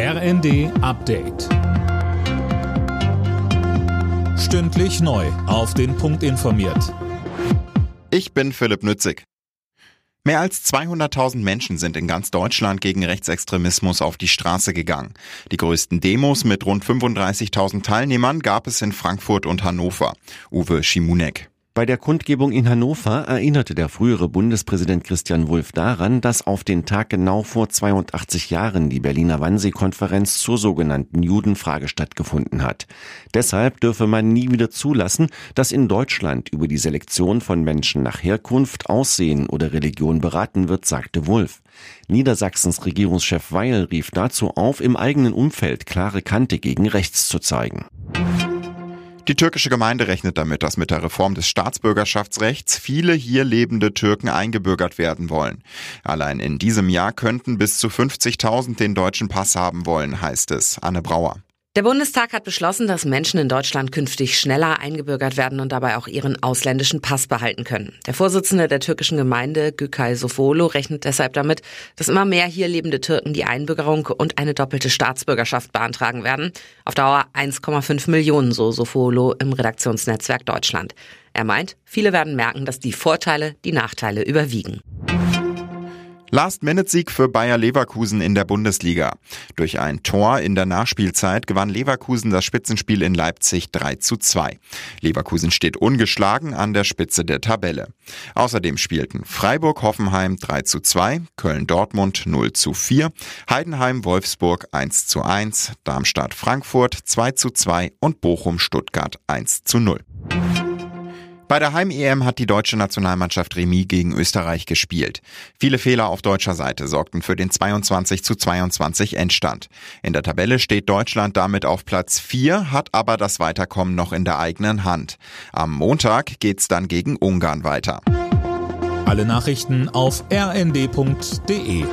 RND Update. Stündlich neu. Auf den Punkt informiert. Ich bin Philipp Nützig. Mehr als 200.000 Menschen sind in ganz Deutschland gegen Rechtsextremismus auf die Straße gegangen. Die größten Demos mit rund 35.000 Teilnehmern gab es in Frankfurt und Hannover. Uwe Schimunek. Bei der Kundgebung in Hannover erinnerte der frühere Bundespräsident Christian Wulff daran, dass auf den Tag genau vor 82 Jahren die Berliner Wannsee-Konferenz zur sogenannten Judenfrage stattgefunden hat. Deshalb dürfe man nie wieder zulassen, dass in Deutschland über die Selektion von Menschen nach Herkunft, Aussehen oder Religion beraten wird, sagte Wulff. Niedersachsens Regierungschef Weil rief dazu auf, im eigenen Umfeld klare Kante gegen rechts zu zeigen. Die türkische Gemeinde rechnet damit, dass mit der Reform des Staatsbürgerschaftsrechts viele hier lebende Türken eingebürgert werden wollen. Allein in diesem Jahr könnten bis zu 50.000 den deutschen Pass haben wollen, heißt es. Anne Brauer. Der Bundestag hat beschlossen, dass Menschen in Deutschland künftig schneller eingebürgert werden und dabei auch ihren ausländischen Pass behalten können. Der Vorsitzende der türkischen Gemeinde, Gükay Sofolo, rechnet deshalb damit, dass immer mehr hier lebende Türken die Einbürgerung und eine doppelte Staatsbürgerschaft beantragen werden. Auf Dauer 1,5 Millionen, so Sofolo im Redaktionsnetzwerk Deutschland. Er meint, viele werden merken, dass die Vorteile die Nachteile überwiegen. Last-Minute-Sieg für Bayer Leverkusen in der Bundesliga. Durch ein Tor in der Nachspielzeit gewann Leverkusen das Spitzenspiel in Leipzig 3 zu 2. Leverkusen steht ungeschlagen an der Spitze der Tabelle. Außerdem spielten Freiburg-Hoffenheim 3 zu 2, Köln-Dortmund 0 zu 4, Heidenheim-Wolfsburg 1 zu 1, Darmstadt-Frankfurt 2 zu 2 und Bochum-Stuttgart 1 zu 0. Bei der Heim-EM hat die deutsche Nationalmannschaft Remis gegen Österreich gespielt. Viele Fehler auf deutscher Seite sorgten für den 22 zu 22 Endstand. In der Tabelle steht Deutschland damit auf Platz 4, hat aber das Weiterkommen noch in der eigenen Hand. Am Montag geht's dann gegen Ungarn weiter. Alle Nachrichten auf rnd.de